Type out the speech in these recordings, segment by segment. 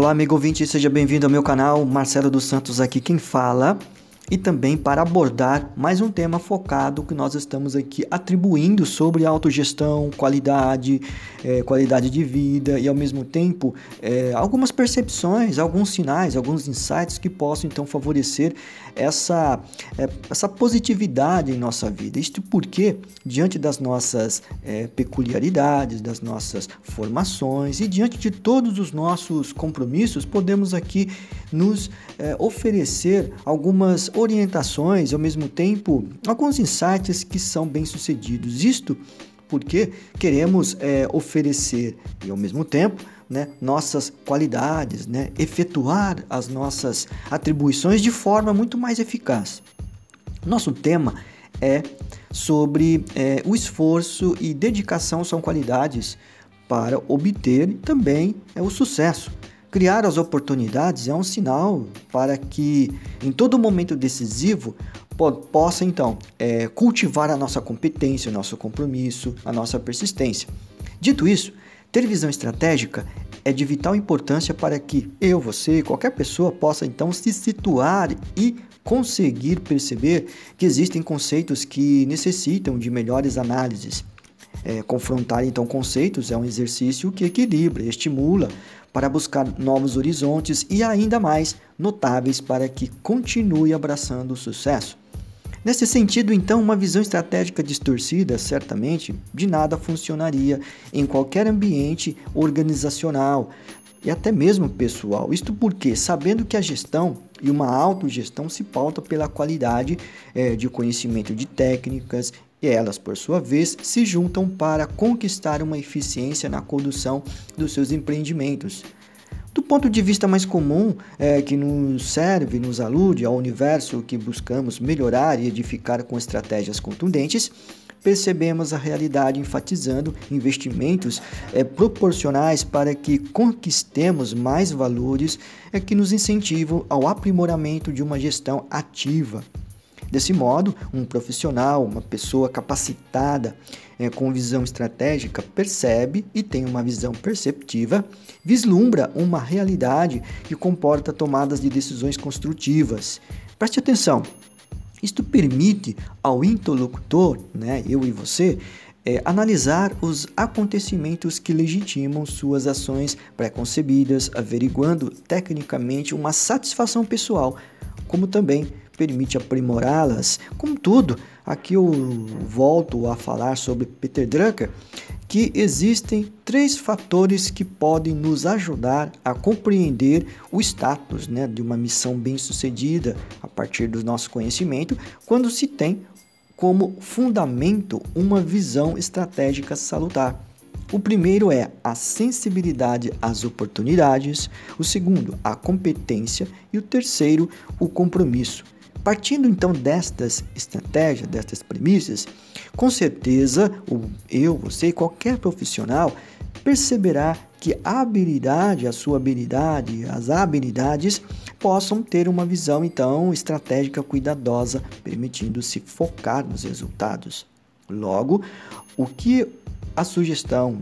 Olá, amigo ouvinte, seja bem-vindo ao meu canal. Marcelo dos Santos aqui quem fala e também para abordar mais um tema focado que nós estamos aqui atribuindo sobre autogestão, qualidade, é, qualidade de vida e ao mesmo tempo é, algumas percepções, alguns sinais, alguns insights que possam então favorecer essa, é, essa positividade em nossa vida. Isto porque, diante das nossas peculiaridades, das nossas formações e diante de todos os nossos compromissos, podemos aqui nos oferecer algumas orientações, ao mesmo tempo, alguns insights que são bem-sucedidos. Isto porque queremos é, oferecer e, ao mesmo tempo, né, nossas qualidades, né, efetuar as nossas atribuições de forma muito mais eficaz. Nosso tema é sobre é, o esforço e dedicação são qualidades para obter também é, o sucesso. Criar as oportunidades é um sinal para que, em todo momento decisivo, possa então é, cultivar a nossa competência, o nosso compromisso, a nossa persistência. Dito isso, ter visão estratégica é de vital importância para que eu, você, qualquer pessoa possa então se situar e conseguir perceber que existem conceitos que necessitam de melhores análises. É, confrontar então conceitos é um exercício que equilibra, estimula para buscar novos horizontes e ainda mais notáveis para que continue abraçando o sucesso. Nesse sentido, então, uma visão estratégica distorcida certamente de nada funcionaria em qualquer ambiente organizacional e até mesmo pessoal. Isto porque, sabendo que a gestão e uma autogestão se pauta pela qualidade é, de conhecimento de técnicas e elas, por sua vez, se juntam para conquistar uma eficiência na condução dos seus empreendimentos. Do ponto de vista mais comum, é, que nos serve, nos alude ao universo que buscamos melhorar e edificar com estratégias contundentes, percebemos a realidade enfatizando investimentos é, proporcionais para que conquistemos mais valores é, que nos incentivam ao aprimoramento de uma gestão ativa. Desse modo, um profissional, uma pessoa capacitada é, com visão estratégica, percebe e tem uma visão perceptiva, vislumbra uma realidade que comporta tomadas de decisões construtivas. Preste atenção, isto permite ao interlocutor, né, eu e você, é, analisar os acontecimentos que legitimam suas ações pré-concebidas, averiguando tecnicamente uma satisfação pessoal, como também permite aprimorá-las. Contudo, aqui eu volto a falar sobre Peter Drucker, que existem três fatores que podem nos ajudar a compreender o status né, de uma missão bem-sucedida a partir do nosso conhecimento, quando se tem como fundamento uma visão estratégica salutar. O primeiro é a sensibilidade às oportunidades, o segundo, a competência e o terceiro, o compromisso. Partindo então destas estratégias, destas premissas, com certeza eu, você e qualquer profissional perceberá que a habilidade, a sua habilidade, as habilidades possam ter uma visão então estratégica cuidadosa, permitindo-se focar nos resultados. Logo, o que a sugestão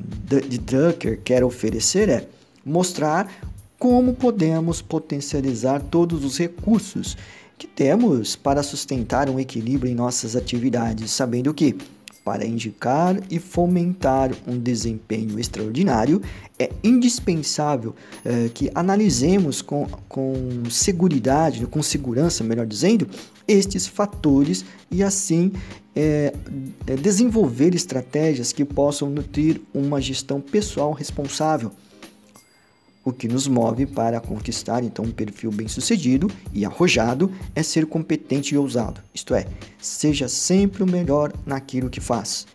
de Drucker quer oferecer é mostrar como podemos potencializar todos os recursos que temos para sustentar um equilíbrio em nossas atividades, sabendo que, para indicar e fomentar um desempenho extraordinário, é indispensável é, que analisemos com, com segurança, com segurança, melhor dizendo, estes fatores e assim é, desenvolver estratégias que possam nutrir uma gestão pessoal responsável o que nos move para conquistar então um perfil bem-sucedido e arrojado é ser competente e ousado, isto é, seja sempre o melhor naquilo que faz.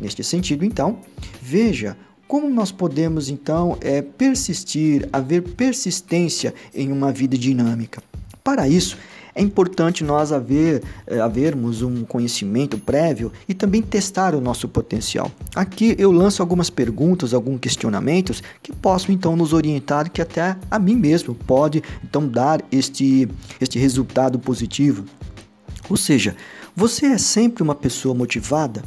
Neste sentido, então, veja como nós podemos então é, persistir, haver persistência em uma vida dinâmica. Para isso, é importante nós haver, é, havermos um conhecimento prévio e também testar o nosso potencial. Aqui eu lanço algumas perguntas, alguns questionamentos que possam então nos orientar que até a mim mesmo pode então dar este, este resultado positivo. Ou seja, você é sempre uma pessoa motivada?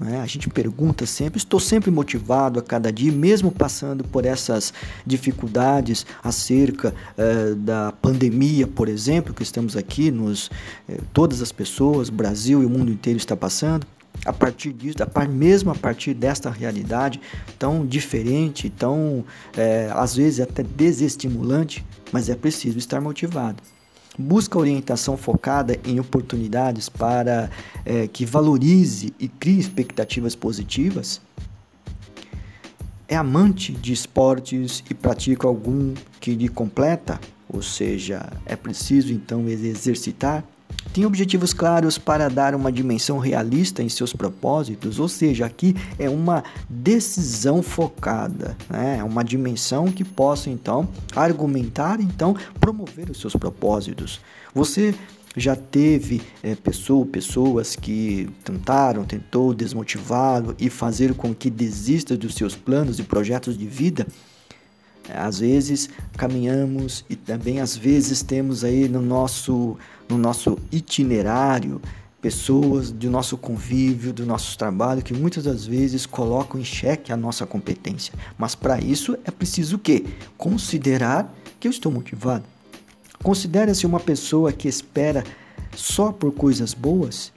Né? A gente pergunta sempre, estou sempre motivado a cada dia, mesmo passando por essas dificuldades acerca eh, da pandemia, por exemplo, que estamos aqui, nos, eh, todas as pessoas, Brasil e o mundo inteiro está passando. A partir disso, mesmo a partir desta realidade tão diferente, tão eh, às vezes até desestimulante, mas é preciso estar motivado busca orientação focada em oportunidades para é, que valorize e crie expectativas positivas, é amante de esportes e pratica algum que lhe completa, ou seja, é preciso então exercitar tem objetivos claros para dar uma dimensão realista em seus propósitos, ou seja, aqui é uma decisão focada, né? é uma dimensão que possa então argumentar, então promover os seus propósitos. Você já teve é, pessoa, pessoas que tentaram, tentou desmotivá-lo e fazer com que desista dos seus planos e projetos de vida? Às vezes caminhamos e também às vezes temos aí no nosso, no nosso itinerário pessoas do nosso convívio, do nosso trabalho que muitas das vezes colocam em xeque a nossa competência. Mas para isso é preciso o quê? Considerar que eu estou motivado. Considere-se uma pessoa que espera só por coisas boas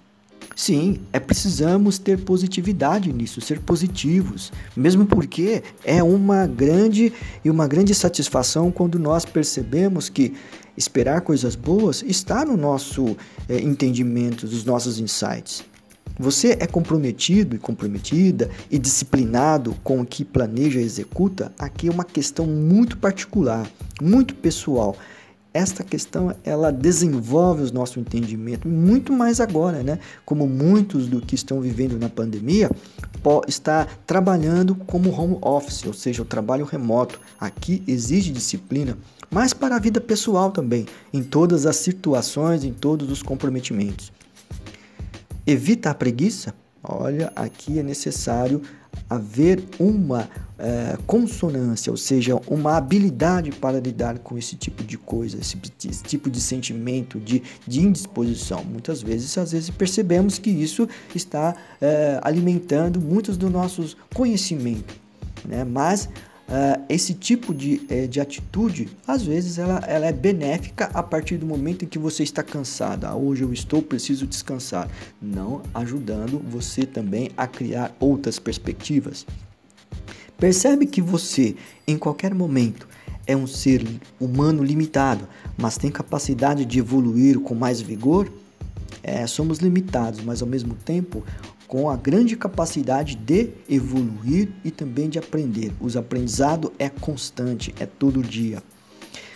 Sim, é precisamos ter positividade nisso, ser positivos, mesmo porque é uma grande e uma grande satisfação quando nós percebemos que esperar coisas boas está no nosso é, entendimento, dos nossos insights. Você é comprometido e comprometida e disciplinado com o que planeja e executa? Aqui é uma questão muito particular, muito pessoal esta questão ela desenvolve o nosso entendimento muito mais agora, né? Como muitos do que estão vivendo na pandemia está trabalhando como home office, ou seja, o trabalho remoto. Aqui exige disciplina, mas para a vida pessoal também, em todas as situações, em todos os comprometimentos. Evita a preguiça. Olha, aqui é necessário haver uma é, consonância, ou seja, uma habilidade para lidar com esse tipo de coisa, esse, esse, tipo de sentimento de, de indisposição. Muitas vezes, às vezes percebemos que isso está é, alimentando muitos dos nossos conhecimentos, né? Mas Uh, esse tipo de, eh, de atitude, às vezes, ela, ela é benéfica a partir do momento em que você está cansado. Ah, hoje eu estou, preciso descansar. Não ajudando você também a criar outras perspectivas. Percebe que você, em qualquer momento, é um ser humano limitado, mas tem capacidade de evoluir com mais vigor? É, somos limitados, mas ao mesmo tempo com a grande capacidade de evoluir e também de aprender. O aprendizado é constante, é todo dia.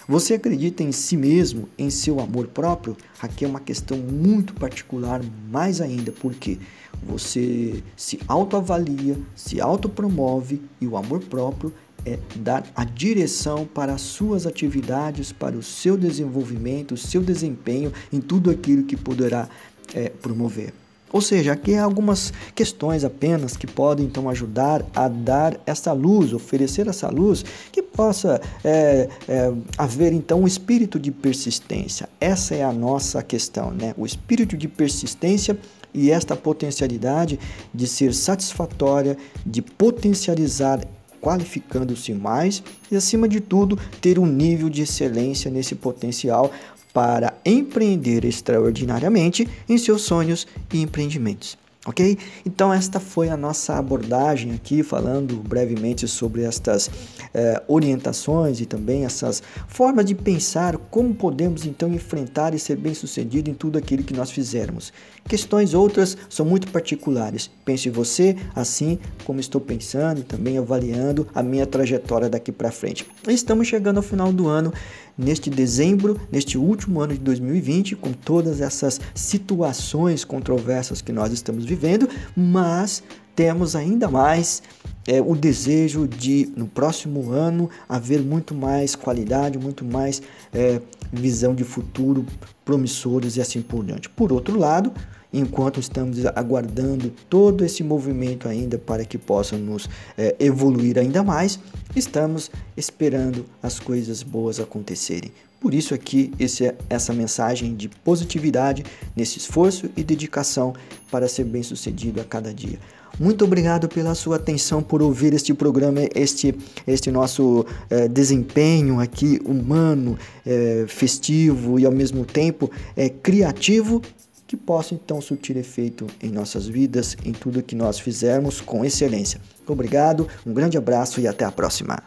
Você acredita em si mesmo, em seu amor próprio? Aqui é uma questão muito particular, mais ainda, porque você se autoavalia, se autopromove e o amor próprio é dar a direção para as suas atividades, para o seu desenvolvimento, o seu desempenho em tudo aquilo que poderá é, promover. Ou seja, aqui há algumas questões apenas que podem então ajudar a dar essa luz, oferecer essa luz que possa é, é, haver então um espírito de persistência. Essa é a nossa questão, né? O espírito de persistência e esta potencialidade de ser satisfatória, de potencializar qualificando-se mais e, acima de tudo, ter um nível de excelência nesse potencial para empreender extraordinariamente em seus sonhos e empreendimentos. Ok? Então, esta foi a nossa abordagem aqui, falando brevemente sobre estas eh, orientações e também essas formas de pensar como podemos então enfrentar e ser bem-sucedido em tudo aquilo que nós fizermos. Questões outras são muito particulares. Pense você assim como estou pensando e também avaliando a minha trajetória daqui para frente. Estamos chegando ao final do ano neste dezembro, neste último ano de 2020, com todas essas situações controversas que nós estamos vivendo, mas temos ainda mais é, o desejo de, no próximo ano, haver muito mais qualidade, muito mais é, visão de futuro promissoras e assim por diante. Por outro lado, enquanto estamos aguardando todo esse movimento ainda para que possa nos é, evoluir ainda mais, estamos esperando as coisas boas acontecerem. Por isso aqui esse, é, essa mensagem de positividade nesse esforço e dedicação para ser bem-sucedido a cada dia. Muito obrigado pela sua atenção, por ouvir este programa, este, este nosso é, desempenho aqui humano, é, festivo e ao mesmo tempo é, criativo, que possa então surtir efeito em nossas vidas, em tudo que nós fizermos com excelência. Obrigado, um grande abraço e até a próxima.